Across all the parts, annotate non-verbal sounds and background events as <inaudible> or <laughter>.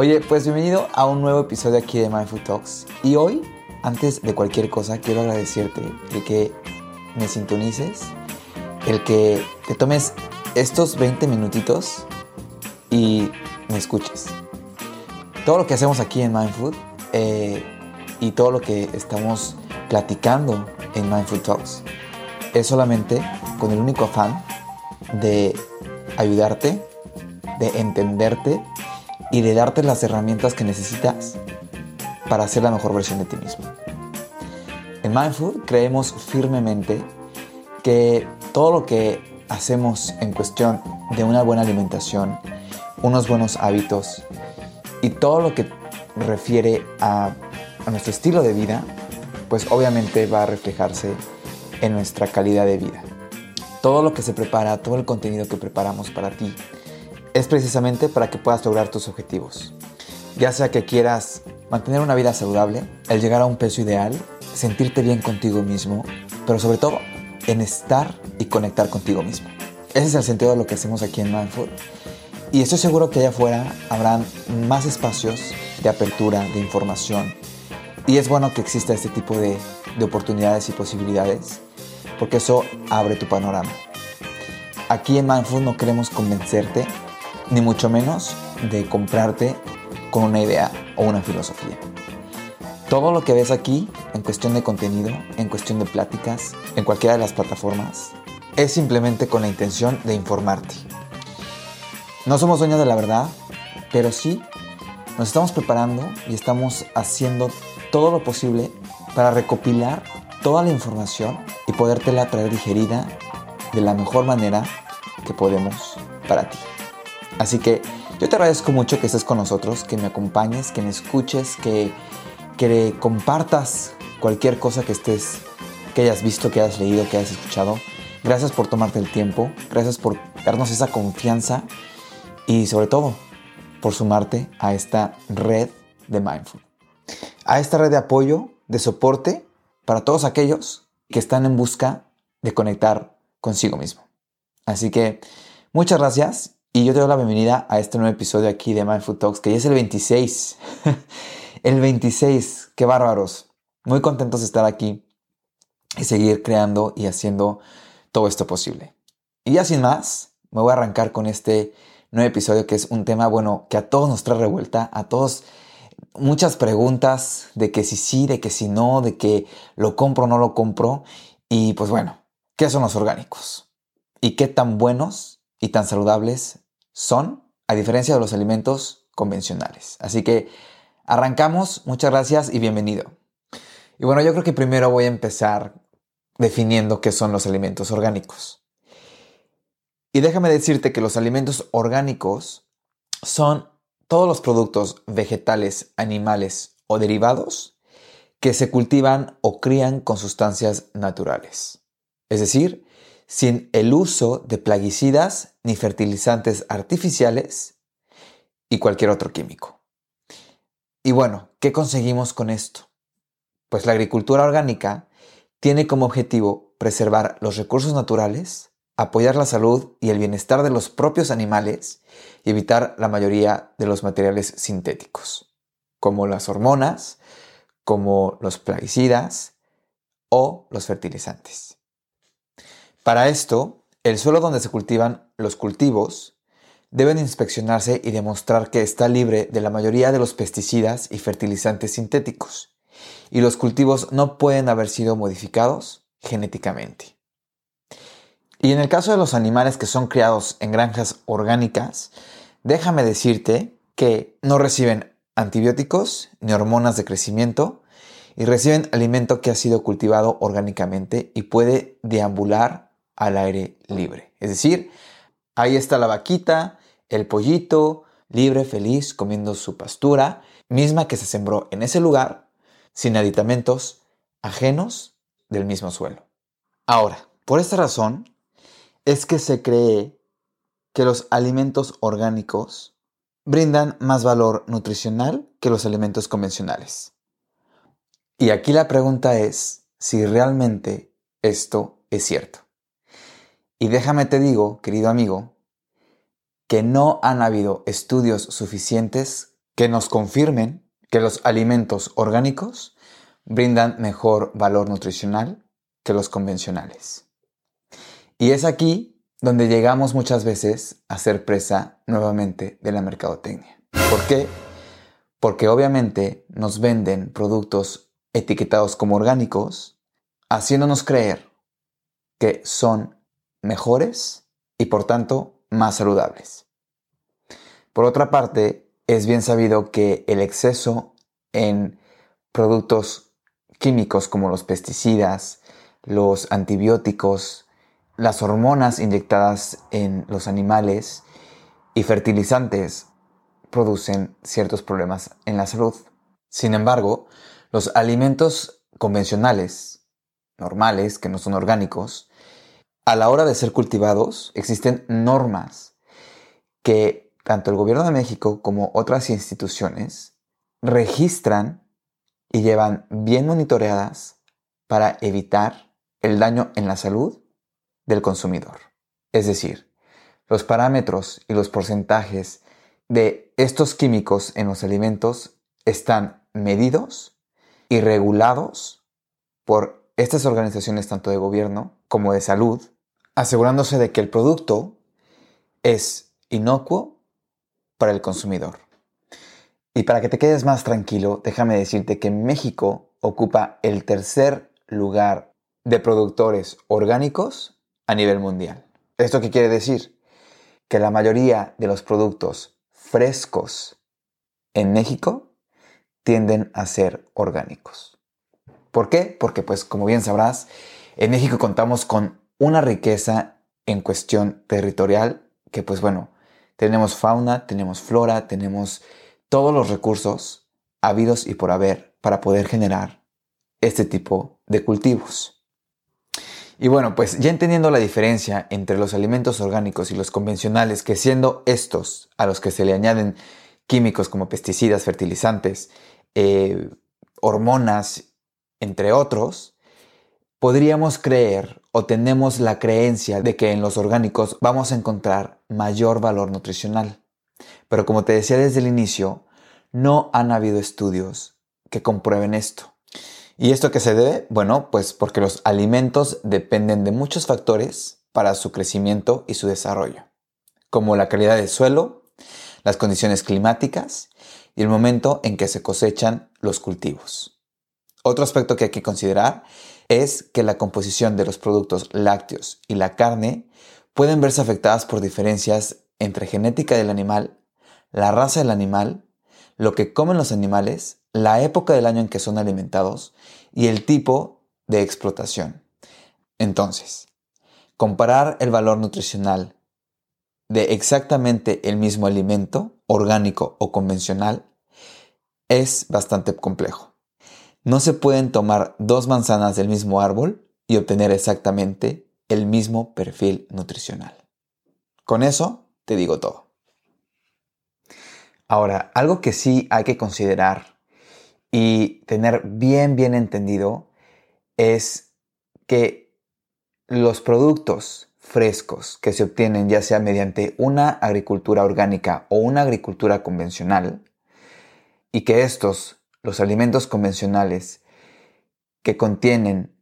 Oye, pues bienvenido a un nuevo episodio aquí de Mindful Talks. Y hoy, antes de cualquier cosa, quiero agradecerte el que me sintonices, el que te tomes estos 20 minutitos y me escuches. Todo lo que hacemos aquí en Mindful eh, y todo lo que estamos platicando en Mindful Talks es solamente con el único afán de ayudarte, de entenderte y de darte las herramientas que necesitas para ser la mejor versión de ti mismo. En Mindful creemos firmemente que todo lo que hacemos en cuestión de una buena alimentación, unos buenos hábitos y todo lo que refiere a, a nuestro estilo de vida, pues obviamente va a reflejarse en nuestra calidad de vida. Todo lo que se prepara, todo el contenido que preparamos para ti, es precisamente para que puedas lograr tus objetivos. Ya sea que quieras mantener una vida saludable, el llegar a un peso ideal, sentirte bien contigo mismo, pero sobre todo en estar y conectar contigo mismo. Ese es el sentido de lo que hacemos aquí en Mindful. Y estoy seguro que allá afuera habrán más espacios de apertura, de información. Y es bueno que exista este tipo de, de oportunidades y posibilidades, porque eso abre tu panorama. Aquí en Mindful no queremos convencerte ni mucho menos de comprarte con una idea o una filosofía. Todo lo que ves aquí, en cuestión de contenido, en cuestión de pláticas, en cualquiera de las plataformas, es simplemente con la intención de informarte. No somos dueños de la verdad, pero sí nos estamos preparando y estamos haciendo todo lo posible para recopilar toda la información y podértela traer digerida de la mejor manera que podemos para ti. Así que yo te agradezco mucho que estés con nosotros, que me acompañes, que me escuches, que, que compartas cualquier cosa que estés, que hayas visto, que hayas leído, que hayas escuchado. Gracias por tomarte el tiempo, gracias por darnos esa confianza y sobre todo por sumarte a esta red de Mindful. A esta red de apoyo, de soporte para todos aquellos que están en busca de conectar consigo mismo. Así que muchas gracias y yo te doy la bienvenida a este nuevo episodio aquí de Mindful Talks, que ya es el 26. <laughs> el 26, qué bárbaros. Muy contentos de estar aquí y seguir creando y haciendo todo esto posible. Y ya sin más, me voy a arrancar con este nuevo episodio que es un tema, bueno, que a todos nos trae revuelta, a todos muchas preguntas de que si sí, de que si no, de que lo compro o no lo compro. Y pues bueno, ¿qué son los orgánicos? ¿Y qué tan buenos y tan saludables son, a diferencia de los alimentos convencionales. Así que arrancamos, muchas gracias y bienvenido. Y bueno, yo creo que primero voy a empezar definiendo qué son los alimentos orgánicos. Y déjame decirte que los alimentos orgánicos son todos los productos vegetales, animales o derivados que se cultivan o crían con sustancias naturales. Es decir, sin el uso de plaguicidas ni fertilizantes artificiales y cualquier otro químico. Y bueno, ¿qué conseguimos con esto? Pues la agricultura orgánica tiene como objetivo preservar los recursos naturales, apoyar la salud y el bienestar de los propios animales y evitar la mayoría de los materiales sintéticos, como las hormonas, como los plaguicidas o los fertilizantes. Para esto, el suelo donde se cultivan los cultivos deben inspeccionarse y demostrar que está libre de la mayoría de los pesticidas y fertilizantes sintéticos, y los cultivos no pueden haber sido modificados genéticamente. Y en el caso de los animales que son criados en granjas orgánicas, déjame decirte que no reciben antibióticos ni hormonas de crecimiento y reciben alimento que ha sido cultivado orgánicamente y puede deambular al aire libre. Es decir, ahí está la vaquita, el pollito, libre, feliz, comiendo su pastura, misma que se sembró en ese lugar, sin aditamentos ajenos del mismo suelo. Ahora, por esta razón es que se cree que los alimentos orgánicos brindan más valor nutricional que los alimentos convencionales. Y aquí la pregunta es si realmente esto es cierto. Y déjame te digo, querido amigo, que no han habido estudios suficientes que nos confirmen que los alimentos orgánicos brindan mejor valor nutricional que los convencionales. Y es aquí donde llegamos muchas veces a ser presa nuevamente de la mercadotecnia. ¿Por qué? Porque obviamente nos venden productos etiquetados como orgánicos, haciéndonos creer que son mejores y por tanto más saludables. Por otra parte, es bien sabido que el exceso en productos químicos como los pesticidas, los antibióticos, las hormonas inyectadas en los animales y fertilizantes producen ciertos problemas en la salud. Sin embargo, los alimentos convencionales, normales, que no son orgánicos, a la hora de ser cultivados existen normas que tanto el gobierno de México como otras instituciones registran y llevan bien monitoreadas para evitar el daño en la salud del consumidor. Es decir, los parámetros y los porcentajes de estos químicos en los alimentos están medidos y regulados por estas organizaciones tanto de gobierno como de salud, asegurándose de que el producto es inocuo para el consumidor. Y para que te quedes más tranquilo, déjame decirte que México ocupa el tercer lugar de productores orgánicos a nivel mundial. ¿Esto qué quiere decir? Que la mayoría de los productos frescos en México tienden a ser orgánicos. ¿Por qué? Porque pues como bien sabrás, en México contamos con una riqueza en cuestión territorial que pues bueno, tenemos fauna, tenemos flora, tenemos todos los recursos habidos y por haber para poder generar este tipo de cultivos. Y bueno, pues ya entendiendo la diferencia entre los alimentos orgánicos y los convencionales, que siendo estos a los que se le añaden químicos como pesticidas, fertilizantes, eh, hormonas, entre otros, podríamos creer o tenemos la creencia de que en los orgánicos vamos a encontrar mayor valor nutricional. Pero como te decía desde el inicio, no han habido estudios que comprueben esto. ¿Y esto qué se debe? Bueno, pues porque los alimentos dependen de muchos factores para su crecimiento y su desarrollo, como la calidad del suelo, las condiciones climáticas y el momento en que se cosechan los cultivos. Otro aspecto que hay que considerar es que la composición de los productos lácteos y la carne pueden verse afectadas por diferencias entre genética del animal, la raza del animal, lo que comen los animales, la época del año en que son alimentados y el tipo de explotación. Entonces, comparar el valor nutricional de exactamente el mismo alimento, orgánico o convencional, es bastante complejo. No se pueden tomar dos manzanas del mismo árbol y obtener exactamente el mismo perfil nutricional. Con eso te digo todo. Ahora, algo que sí hay que considerar y tener bien, bien entendido es que los productos frescos que se obtienen ya sea mediante una agricultura orgánica o una agricultura convencional y que estos, los alimentos convencionales, que contienen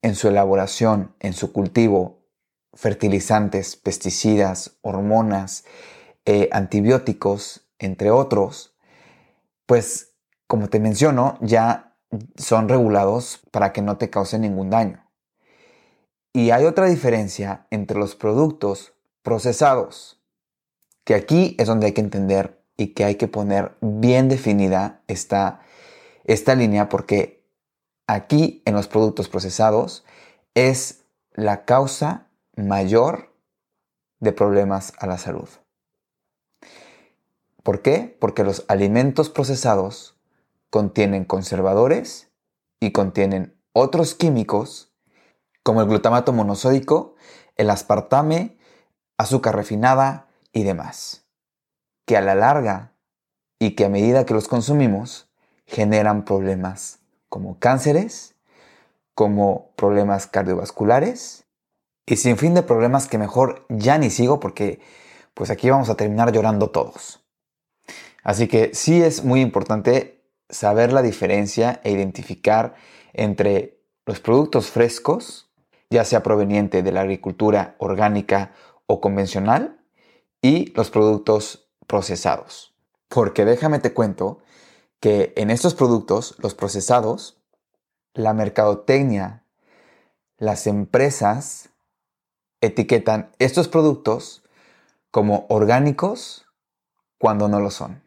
en su elaboración, en su cultivo, fertilizantes, pesticidas, hormonas, eh, antibióticos, entre otros, pues como te menciono, ya son regulados para que no te causen ningún daño. Y hay otra diferencia entre los productos procesados, que aquí es donde hay que entender y que hay que poner bien definida esta, esta línea porque aquí en los productos procesados es la causa mayor de problemas a la salud. ¿Por qué? Porque los alimentos procesados contienen conservadores y contienen otros químicos como el glutamato monosódico, el aspartame, azúcar refinada y demás, que a la larga y que a medida que los consumimos generan problemas como cánceres, como problemas cardiovasculares y sin fin de problemas que mejor ya ni sigo porque pues aquí vamos a terminar llorando todos. Así que sí es muy importante saber la diferencia e identificar entre los productos frescos, ya sea proveniente de la agricultura orgánica o convencional, y los productos procesados. Porque déjame te cuento que en estos productos, los procesados, la mercadotecnia, las empresas etiquetan estos productos como orgánicos cuando no lo son.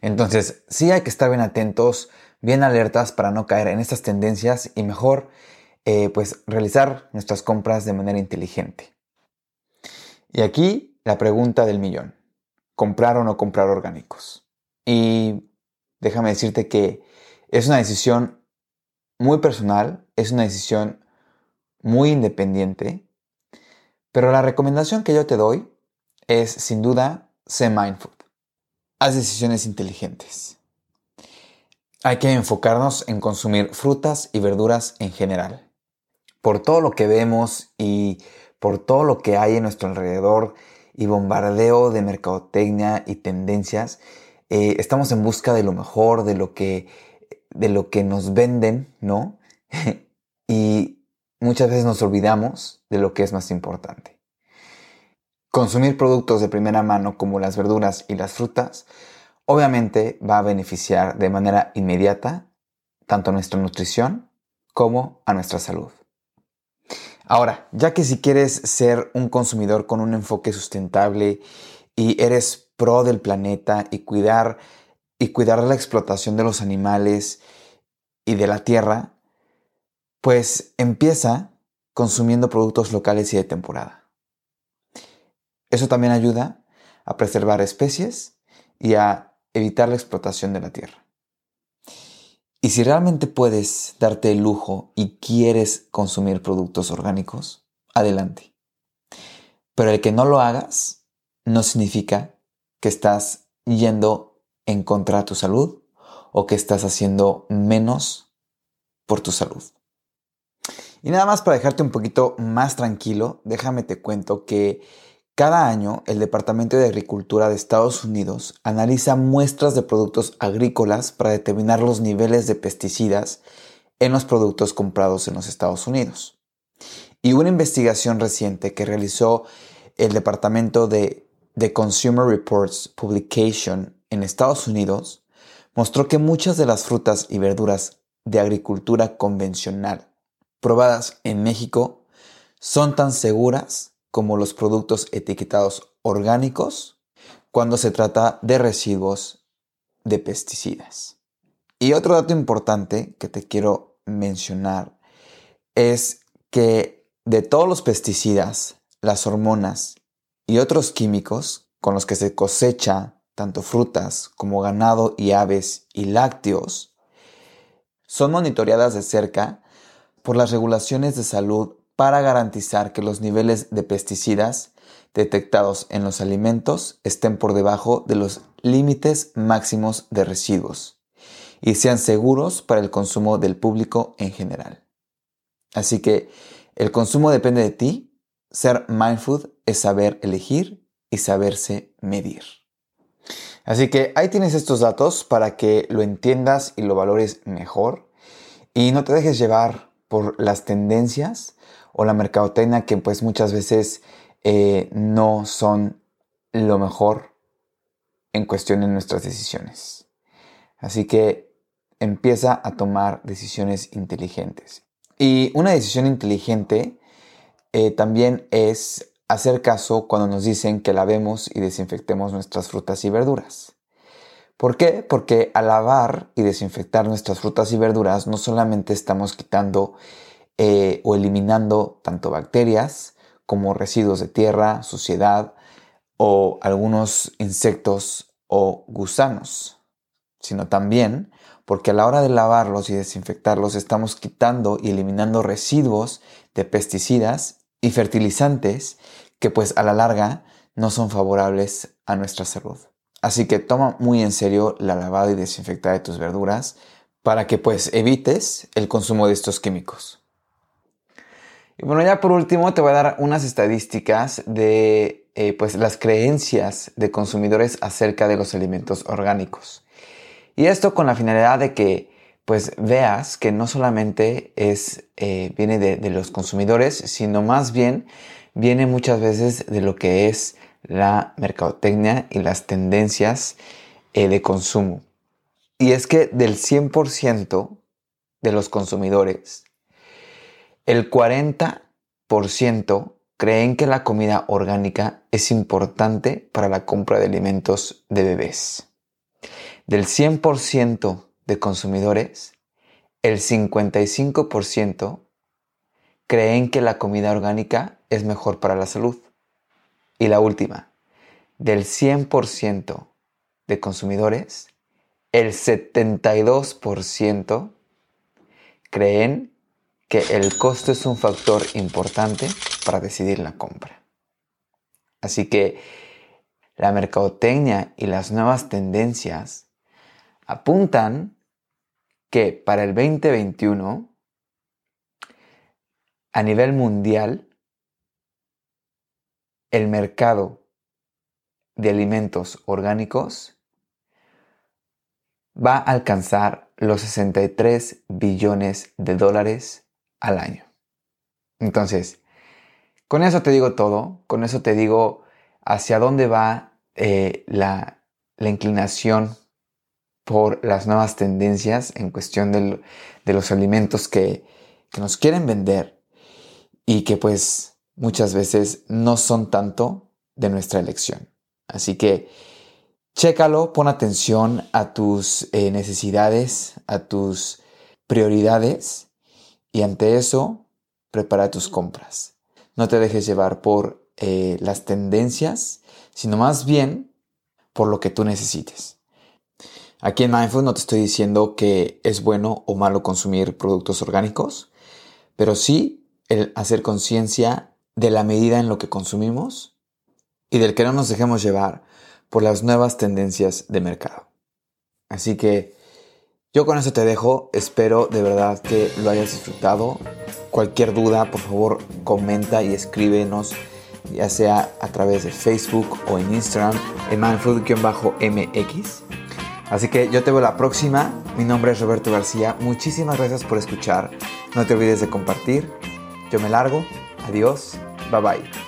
Entonces, sí hay que estar bien atentos, bien alertas para no caer en estas tendencias y mejor, eh, pues, realizar nuestras compras de manera inteligente. Y aquí la pregunta del millón. ¿Comprar o no comprar orgánicos? Y déjame decirte que es una decisión muy personal, es una decisión muy independiente, pero la recomendación que yo te doy es sin duda, sé mindful. Haz decisiones inteligentes. Hay que enfocarnos en consumir frutas y verduras en general. Por todo lo que vemos y por todo lo que hay en nuestro alrededor y bombardeo de mercadotecnia y tendencias, eh, estamos en busca de lo mejor, de lo que, de lo que nos venden, ¿no? <laughs> y muchas veces nos olvidamos de lo que es más importante. Consumir productos de primera mano como las verduras y las frutas obviamente va a beneficiar de manera inmediata tanto a nuestra nutrición como a nuestra salud. Ahora, ya que si quieres ser un consumidor con un enfoque sustentable y eres pro del planeta y cuidar y cuidar la explotación de los animales y de la tierra, pues empieza consumiendo productos locales y de temporada. Eso también ayuda a preservar especies y a evitar la explotación de la tierra. Y si realmente puedes darte el lujo y quieres consumir productos orgánicos, adelante. Pero el que no lo hagas no significa que estás yendo en contra de tu salud o que estás haciendo menos por tu salud. Y nada más para dejarte un poquito más tranquilo, déjame te cuento que cada año, el Departamento de Agricultura de Estados Unidos analiza muestras de productos agrícolas para determinar los niveles de pesticidas en los productos comprados en los Estados Unidos. Y una investigación reciente que realizó el Departamento de, The Consumer Reports Publication en Estados Unidos mostró que muchas de las frutas y verduras de agricultura convencional probadas en México son tan seguras como los productos etiquetados orgánicos cuando se trata de residuos de pesticidas. Y otro dato importante que te quiero mencionar es que de todos los pesticidas, las hormonas y otros químicos con los que se cosecha tanto frutas como ganado y aves y lácteos, son monitoreadas de cerca por las regulaciones de salud para garantizar que los niveles de pesticidas detectados en los alimentos estén por debajo de los límites máximos de residuos y sean seguros para el consumo del público en general. Así que el consumo depende de ti. Ser mindful es saber elegir y saberse medir. Así que ahí tienes estos datos para que lo entiendas y lo valores mejor y no te dejes llevar por las tendencias o la mercadotecnia que pues muchas veces eh, no son lo mejor en cuestión de nuestras decisiones. Así que empieza a tomar decisiones inteligentes. Y una decisión inteligente eh, también es hacer caso cuando nos dicen que lavemos y desinfectemos nuestras frutas y verduras. ¿Por qué? Porque al lavar y desinfectar nuestras frutas y verduras no solamente estamos quitando eh, o eliminando tanto bacterias como residuos de tierra, suciedad o algunos insectos o gusanos, sino también porque a la hora de lavarlos y desinfectarlos estamos quitando y eliminando residuos de pesticidas y fertilizantes que pues a la larga no son favorables a nuestra salud. Así que toma muy en serio la lavada y desinfectada de tus verduras para que pues evites el consumo de estos químicos. Y bueno, ya por último te voy a dar unas estadísticas de eh, pues las creencias de consumidores acerca de los alimentos orgánicos. Y esto con la finalidad de que pues veas que no solamente es, eh, viene de, los consumidores, sino más bien viene muchas veces de lo que es la mercadotecnia y las tendencias eh, de consumo. Y es que del 100% de los consumidores, el 40% creen que la comida orgánica es importante para la compra de alimentos de bebés. Del 100% de consumidores, el 55% creen que la comida orgánica es mejor para la salud. Y la última, del 100% de consumidores, el 72% creen que el costo es un factor importante para decidir la compra. Así que la mercadotecnia y las nuevas tendencias apuntan que para el 2021, a nivel mundial, el mercado de alimentos orgánicos va a alcanzar los 63 billones de dólares al año. Entonces, con eso te digo todo, con eso te digo hacia dónde va eh, la, inclinación por las nuevas tendencias en cuestión de los alimentos que nos quieren vender y que pues muchas veces no son tanto de nuestra elección. Así que chécalo, pon atención a tus eh, necesidades, a tus prioridades y ante eso prepara tus compras. No te dejes llevar por eh, las tendencias, sino más bien por lo que tú necesites. Aquí en Mindful no te estoy diciendo que es bueno o malo consumir productos orgánicos, pero sí el hacer conciencia de la medida en lo que consumimos y del que no nos dejemos llevar por las nuevas tendencias de mercado. Así que yo con eso te dejo, espero de verdad que lo hayas disfrutado. Cualquier duda, por favor, comenta y escríbenos, ya sea a través de Facebook o en Instagram, en mindful-mx. Así que yo te veo la próxima. Mi nombre es Roberto García. Muchísimas gracias por escuchar. No te olvides de compartir. Yo me largo. Adiós. Bye bye.